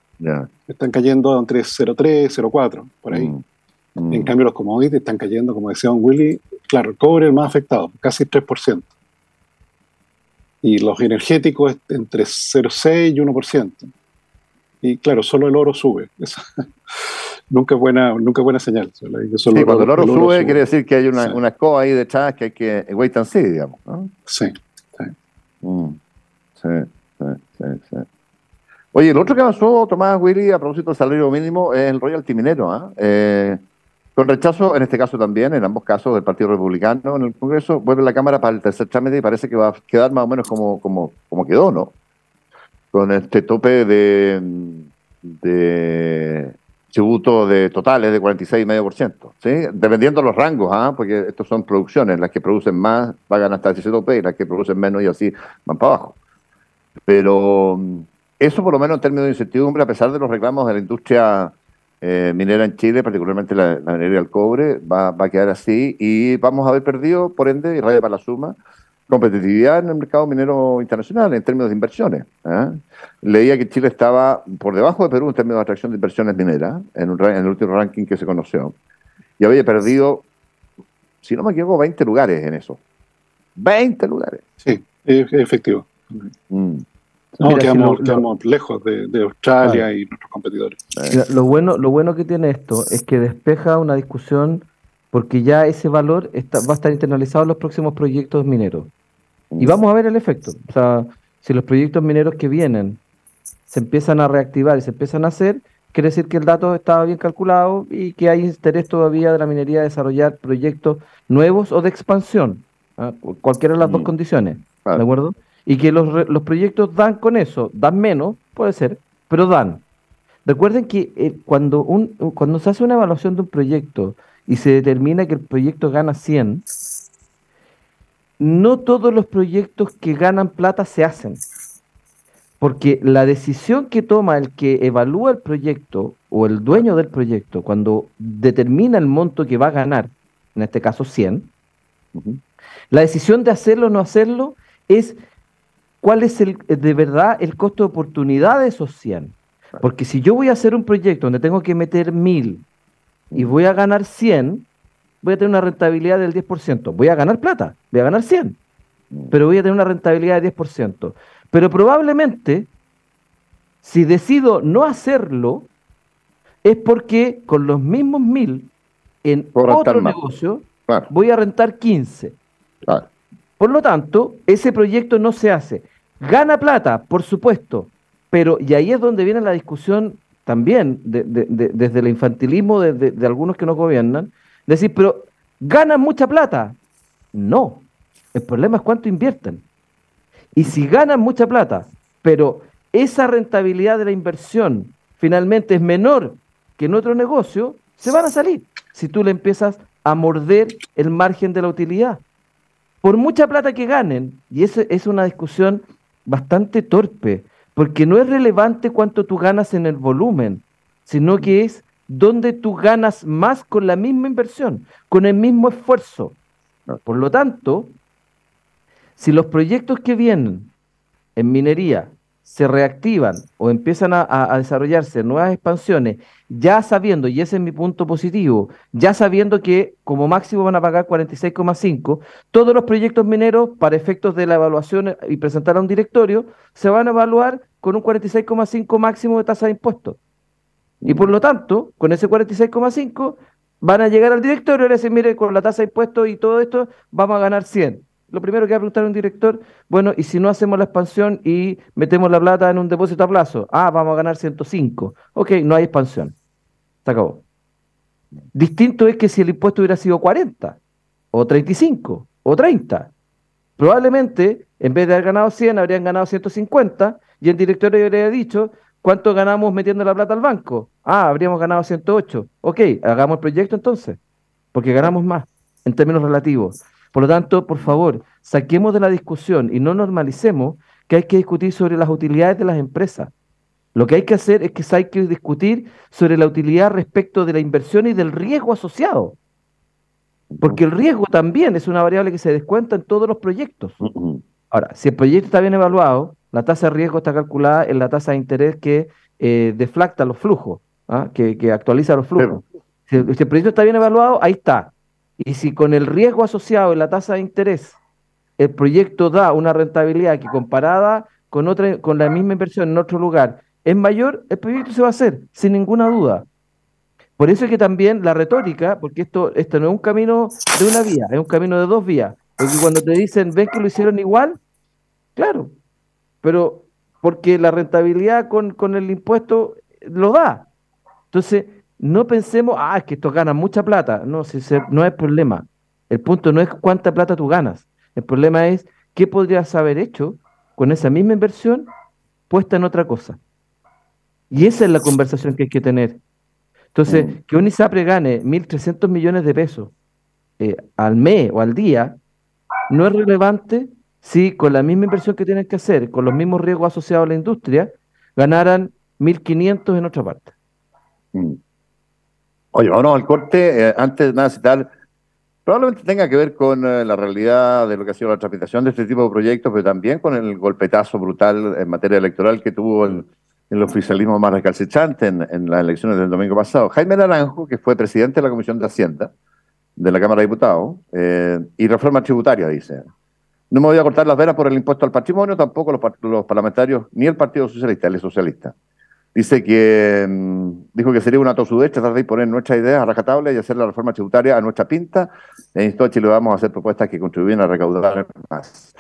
Están cayendo entre 0,3, 0,4, por ahí. Mm, mm. En cambio, los commodities están cayendo, como decía Don Willy, claro, el cobre es el más afectado, casi 3% y los energéticos entre 0,6 y 1%. Y claro, solo el oro sube. nunca, es buena, nunca buena señal. sí, cuando el oro, sube, quiere decir que hay una, una escoba ahí detrás que hay que wait and see, digamos. Sí. Mm, sí. sí, sí, sí, Oye, el otro que avanzó, Tomás Willy, a propósito del salario mínimo, es el royalty minero. ¿ah? ¿eh? Con rechazo, en este caso también, en ambos casos del Partido Republicano en el Congreso, vuelve la Cámara para el tercer trámite y parece que va a quedar más o menos como, como, quedó, ¿no? Con este tope de, de tributo de totales de 46,5%, ¿sí? Dependiendo de los rangos, ¿ah? Porque estos son producciones, las que producen más pagan hasta ese tope y las que producen menos y así van para abajo. Pero eso por lo menos en términos de incertidumbre, a pesar de los reclamos de la industria eh, minera en Chile, particularmente la, minería del cobre, va, a quedar así y vamos a haber perdido, por ende, y raya para la suma, competitividad en el mercado minero internacional en términos de inversiones. ¿eh? Leía que Chile estaba por debajo de Perú en términos de atracción de inversiones mineras, en, un, en el último ranking que se conoció, y había perdido, si no me equivoco, 20 lugares en eso. 20 lugares. Sí, es efectivo. Mm. No, quedamos, lejos de, Australia y nuestros competidores. lo, bueno, lo bueno que tiene esto es que despeja una discusión porque ya ese valor está, va a estar internalizado en los próximos proyectos mineros. Y mm. vamos a ver el efecto. O sea, si los proyectos mineros que vienen se empiezan a reactivar y se empiezan a hacer, quiere decir que el dato estaba bien calculado y que hay interés todavía de la minería de desarrollar proyectos nuevos o de expansión, ¿ah? cualquiera de las dos mm. condiciones. ¿De acuerdo? Y que los, los proyectos dan con eso, dan menos, puede ser, pero dan. Recuerden que eh, cuando, un, cuando se hace una evaluación de un proyecto y se determina que el proyecto gana 100, no todos los proyectos que ganan plata se hacen. Porque la decisión que toma el que evalúa el proyecto o el dueño del proyecto cuando determina el monto que va a ganar, en este caso 100, la decisión de hacerlo o no hacerlo es cuál es el, eh, de verdad el costo de oportunidad de esos 100. Porque si yo voy a hacer un proyecto donde tengo que meter 1000 y voy a ganar 100, voy a tener una rentabilidad del 10%. Voy a ganar plata, voy a ganar 100, pero voy a tener una rentabilidad del 10%. Pero probablemente, si decido no hacerlo, es porque con los mismos 1000 en otro negocio voy a rentar 15. Por lo tanto, ese proyecto no se hace. Gana plata, por supuesto, pero, y ahí es donde viene la discusión también, desde el infantilismo de, algunos que nos gobiernan, decir, pero ¿ganan mucha plata? No, el problema es cuánto invierten. Y si ganan mucha plata, pero esa rentabilidad de la inversión finalmente es menor que en otro negocio, se van a salir. si tú le empiezas a morder el margen de la utilidad. Por mucha plata que ganen, y esa es una discusión bastante torpe, porque no es relevante cuánto tú ganas en el volumen, sino que es dónde tú ganas más con la misma inversión, con el mismo esfuerzo. Por lo tanto, si los proyectos que vienen en minería se reactivan o empiezan a, desarrollarse nuevas expansiones, ya sabiendo, y ese es mi punto positivo, ya sabiendo que como máximo van a pagar 46,5, todos los proyectos mineros, para efectos de la evaluación y presentar a un directorio, se van a evaluar con un 46,5 máximo de tasa de impuestos. Y por lo tanto, con ese 46,5, van a llegar al directorio y le dicen, mire, con la tasa de impuestos y todo esto, vamos a ganar 100 lo primero que va a preguntar un director, bueno, ¿y si no hacemos la expansión y metemos la plata en un depósito a plazo? Ah, vamos a ganar 105. Ok, no hay expansión. Se acabó. Distinto es que si el impuesto hubiera sido 40, o 35, o 30. Probablemente, en vez de haber ganado 100, habrían ganado 150, y el directorio habría dicho, ¿cuánto ganamos metiendo la plata al banco? Ah, habríamos ganado 108. Ok, hagamos el proyecto entonces, porque ganamos más en términos relativos. Por lo tanto, por favor, saquemos de la discusión y no normalicemos que hay que discutir sobre las utilidades de las empresas. Lo que hay que hacer es que hay que discutir sobre la utilidad respecto de la inversión y del riesgo asociado. Porque el riesgo también es una variable que se descuenta en todos los proyectos. Ahora, si el proyecto está bien evaluado, la tasa de riesgo está calculada en la tasa de interés que eh, deflacta los flujos, ¿ah? que, actualiza los flujos. si el proyecto está bien evaluado, ahí está. Y si con el riesgo asociado en la tasa de interés el proyecto da una rentabilidad que comparada con, otra, con la misma inversión en otro lugar es mayor, el proyecto se va a hacer, sin ninguna duda. Por eso es que también la retórica, porque esto, esto no es un camino de una vía, es un camino de dos vías. Porque cuando te dicen, ven que lo hicieron igual, claro, pero porque la rentabilidad con, con el impuesto lo da. Entonces, no pensemos, ah, es que esto gana mucha plata. No, si no es problema. El punto no es cuánta plata tú ganas. El problema es qué podrías haber hecho con esa misma inversión puesta en otra cosa. Y esa es la conversación que hay que tener. Entonces, mm. que un ISAPRE gane 1.300 millones de pesos eh, al mes o al día no es relevante si con la misma inversión que tienen que hacer, con los mismos riesgos asociados a la industria, ganaran 1.500 en otra parte. Mm. Oye, vámonos al corte. Eh, antes de nada, citar, probablemente tenga que ver con eh, la realidad de lo que ha sido la tramitación de este tipo de proyectos, pero también con el golpetazo brutal en materia electoral que tuvo el, el oficialismo más recalcitrante en, las elecciones del domingo pasado. Jaime Naranjo, que fue presidente de la Comisión de Hacienda de la Cámara de Diputados, eh, y reforma tributaria, dice. No me voy a cortar las veras por el impuesto al patrimonio, tampoco los, los parlamentarios, ni el Partido Socialista, es socialista. Dice que mm, dijo que sería una tosudez tratar de poner nuestras ideas a y hacer la reforma tributaria a nuestra pinta. E instó a Chile vamos a hacer propuestas que contribuyan a recaudar más.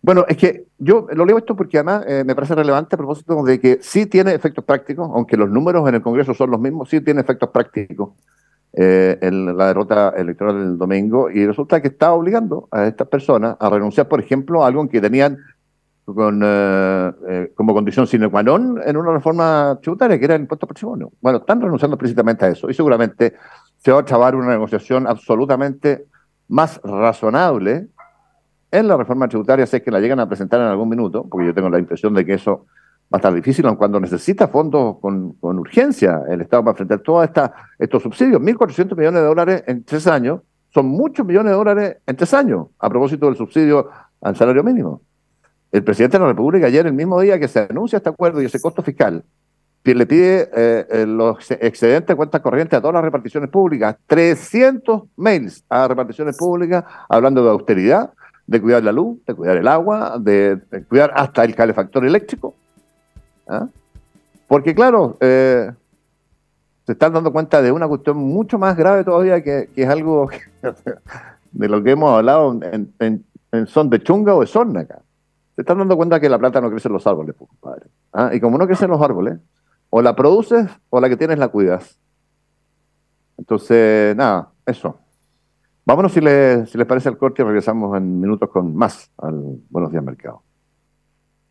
Bueno, es que yo lo leo esto porque además eh, me parece relevante a propósito de que sí tiene efectos prácticos, aunque los números en el Congreso son los mismos, sí tiene efectos prácticos eh, en la derrota electoral del domingo y resulta que está obligando a estas personas a renunciar, por ejemplo, a algo que tenían con, eh, eh, como condición sine qua non en una reforma tributaria, que era el impuesto patrimonio. Bueno, están renunciando precisamente a eso y seguramente se va a chavar una negociación absolutamente más razonable en la reforma tributaria, si es que la llegan a presentar en algún minuto, porque yo tengo la impresión de que eso va a estar difícil, aun cuando necesita fondos con, con urgencia el Estado para enfrentar todos estos subsidios. 1.400 millones de dólares en tres años son muchos millones de dólares en tres años, a propósito del subsidio al salario mínimo. El presidente de la República ayer, el mismo día que se anuncia este acuerdo y ese costo fiscal, le pide eh, eh, los excedentes de cuentas corrientes a todas las reparticiones públicas, 300 mails a reparticiones públicas hablando de austeridad, de cuidar la luz, de cuidar el agua, de, cuidar hasta el calefactor eléctrico. ¿ah? Porque claro, eh, se están dando cuenta de una cuestión mucho más grave todavía, que, es algo de lo que hemos hablado en, son de chunga o de son acá se están dando cuenta que la planta no crece en los árboles, pues, compadre. ¿Ah? Y como no crece en los árboles, o la produces o la que tienes la cuidas. Entonces, nada, eso. Vámonos si, les, si les parece el corte y regresamos en minutos con más al Buenos Días Mercado.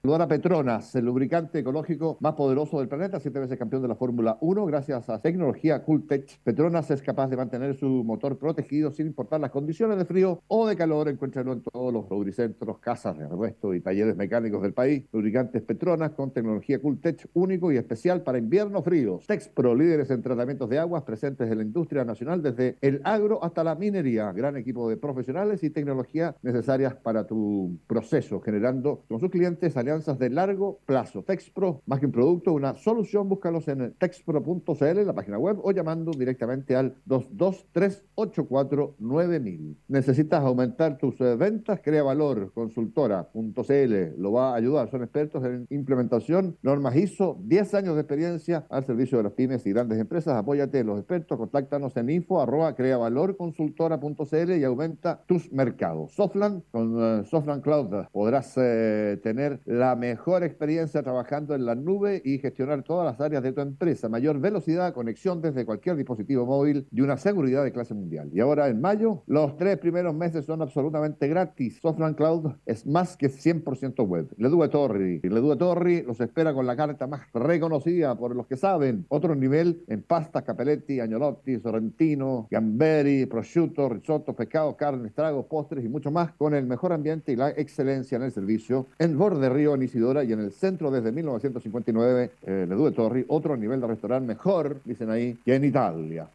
Saludar a Petronas, el lubricante ecológico más poderoso del planeta, siete veces campeón de la Fórmula 1, gracias a tecnología Cooltech. Petronas es capaz de mantener su motor protegido sin importar las condiciones de frío o de calor. Encuéntralo en todos los lubricentros, casas de repuesto y talleres mecánicos del país. Lubricantes Petronas con tecnología Cooltech único y especial para inviernos fríos. Texpro, líderes en tratamientos de aguas presentes en la industria nacional desde el agro hasta la minería. Gran equipo de profesionales y tecnología necesarias para tu proceso, generando con sus clientes alianzas de largo plazo. Texpro, más que un producto, una solución, búscalos en texpro.cl, la página web, o llamando directamente al 223-849000. ¿Necesitas aumentar tus eh, ventas? Crea valor, consultora.cl, lo va a ayudar. Son expertos en implementación, normas ISO, 10 años de experiencia al servicio de las pymes y grandes empresas. Apóyate los expertos, contáctanos en info arroba creavalorconsultora.cl y aumenta tus mercados. Softland, con uh, Softland Cloud podrás eh, tener la la mejor experiencia trabajando en la nube y gestionar todas las áreas de tu empresa, mayor velocidad, conexión desde cualquier dispositivo móvil y una seguridad de clase mundial. Y ahora en mayo, los tres primeros meses son absolutamente gratis. Softland Cloud es más que 100% web. Leduc Torri. Leduc Torri los espera con la carta más reconocida por los que saben. Otro nivel en pasta, capelletti, agnolotti, sorrentino, gamberi, prosciutto, risotto, pescado, carne, tragos, postres y mucho más con el mejor ambiente y la excelencia en el servicio en borde río en Isidora y en el centro desde 1959, eh, Le Due Torri, otro nivel de restaurante mejor, dicen ahí, que en Italia.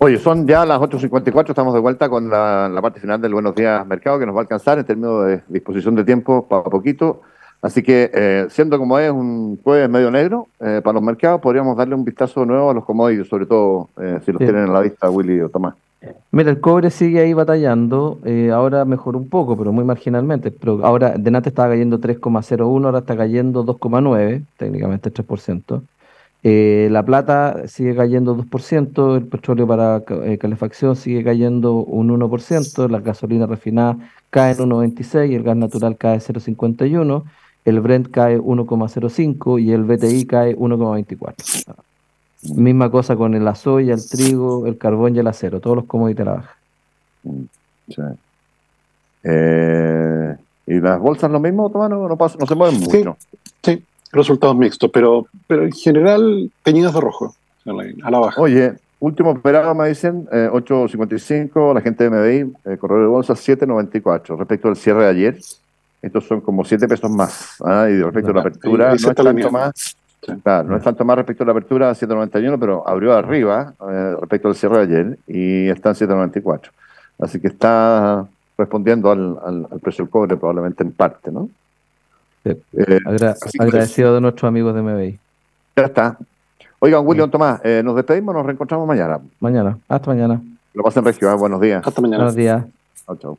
Oye, son ya las 8.54, estamos de vuelta con la, la, parte final del Buenos Días Mercado, que nos va a alcanzar en términos de disposición de tiempo para poquito. Así que, eh, siendo como es un jueves medio negro eh, para los mercados, podríamos darle un vistazo nuevo a los commodities, sobre todo eh, si los tienen en la vista Willy o Tomás. Mira, el cobre sigue ahí batallando, ahora mejoró un poco, pero muy marginalmente. Pero ahora, de antes estaba cayendo 3,01, ahora está cayendo 2,9, técnicamente 3%. la plata sigue cayendo 2%, el petróleo para calefacción sigue cayendo un 1%, la gasolina refinada cae en 1,26 y el gas natural cae 0,51 el Brent cae 1,05 y el BTI cae 1,24. Misma cosa con el soya, el trigo, el carbón y el acero, todos los commodities a la baja. Sí. Eh, ¿Y las bolsas lo mismo, Tomás? No, no, se mueven mucho. Sí, resultados mixtos, pero, pero en general teñidas de rojo, a la baja. Oye, último operado me dicen, 8.55, eh, la gente de MBI, eh, correo de bolsa 7.94. Respecto al cierre de ayer, estos son como 7 pesos más. ¿ah? Y respecto a la apertura, no es tanto más. Claro, no es tanto más respecto a la apertura 7.91, pero abrió arriba eh, respecto al cierre de ayer y está en 7.94. Así que está respondiendo al, al, precio del cobre probablemente en parte, ¿no? Eh, agradecido de nuestros amigos de MBI. Ya está. Oigan, William Tomás, eh, nos despedimos, nos reencontramos mañana. Mañana, hasta mañana. Lo pasen regio, buenos días. Hasta mañana. Buenos días. Chao, chao.